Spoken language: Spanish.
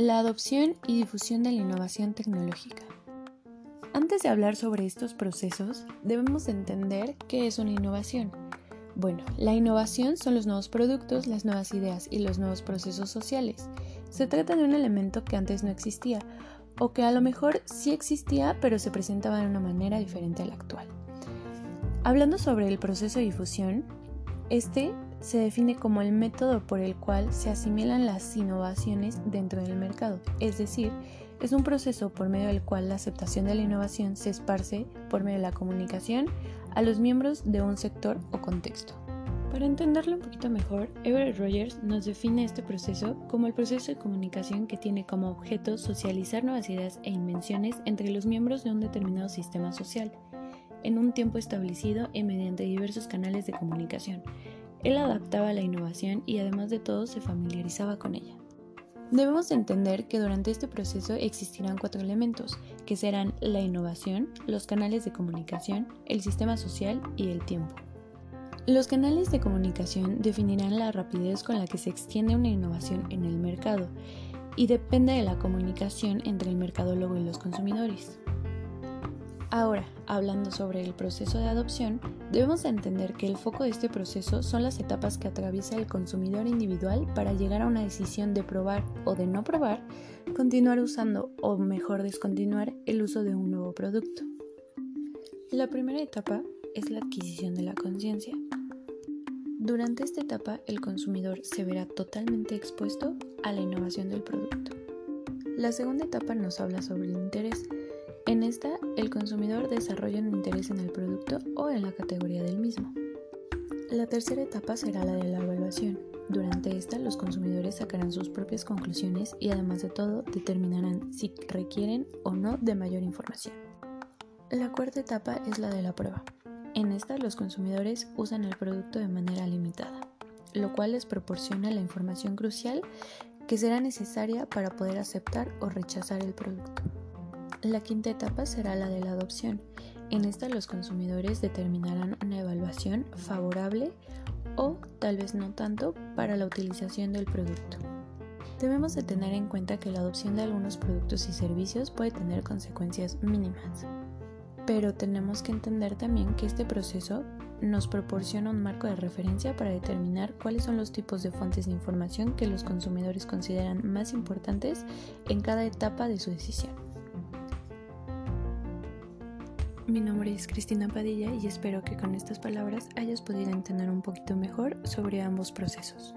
La adopción y difusión de la innovación tecnológica. Antes de hablar sobre estos procesos, debemos entender qué es una innovación. Bueno, la innovación son los nuevos productos, las nuevas ideas y los nuevos procesos sociales. Se trata de un elemento que antes no existía, o que a lo mejor sí existía, pero se presentaba de una manera diferente a la actual. Hablando sobre el proceso de difusión, este se define como el método por el cual se asimilan las innovaciones dentro del mercado, es decir, es un proceso por medio del cual la aceptación de la innovación se esparce por medio de la comunicación a los miembros de un sector o contexto. Para entenderlo un poquito mejor, Everett Rogers nos define este proceso como el proceso de comunicación que tiene como objeto socializar nuevas ideas e invenciones entre los miembros de un determinado sistema social, en un tiempo establecido y mediante diversos canales de comunicación, él adaptaba la innovación y además de todo se familiarizaba con ella. Debemos entender que durante este proceso existirán cuatro elementos, que serán la innovación, los canales de comunicación, el sistema social y el tiempo. Los canales de comunicación definirán la rapidez con la que se extiende una innovación en el mercado y depende de la comunicación entre el mercadólogo y los consumidores. Ahora, hablando sobre el proceso de adopción, debemos entender que el foco de este proceso son las etapas que atraviesa el consumidor individual para llegar a una decisión de probar o de no probar, continuar usando o mejor descontinuar el uso de un nuevo producto. La primera etapa es la adquisición de la conciencia. Durante esta etapa el consumidor se verá totalmente expuesto a la innovación del producto. La segunda etapa nos habla sobre el interés en esta, el consumidor desarrolla un interés en el producto o en la categoría del mismo. La tercera etapa será la de la evaluación. Durante esta, los consumidores sacarán sus propias conclusiones y además de todo determinarán si requieren o no de mayor información. La cuarta etapa es la de la prueba. En esta, los consumidores usan el producto de manera limitada, lo cual les proporciona la información crucial que será necesaria para poder aceptar o rechazar el producto. La quinta etapa será la de la adopción. En esta los consumidores determinarán una evaluación favorable o tal vez no tanto para la utilización del producto. Debemos de tener en cuenta que la adopción de algunos productos y servicios puede tener consecuencias mínimas, pero tenemos que entender también que este proceso nos proporciona un marco de referencia para determinar cuáles son los tipos de fuentes de información que los consumidores consideran más importantes en cada etapa de su decisión. Mi nombre es Cristina Padilla y espero que con estas palabras hayas podido entender un poquito mejor sobre ambos procesos.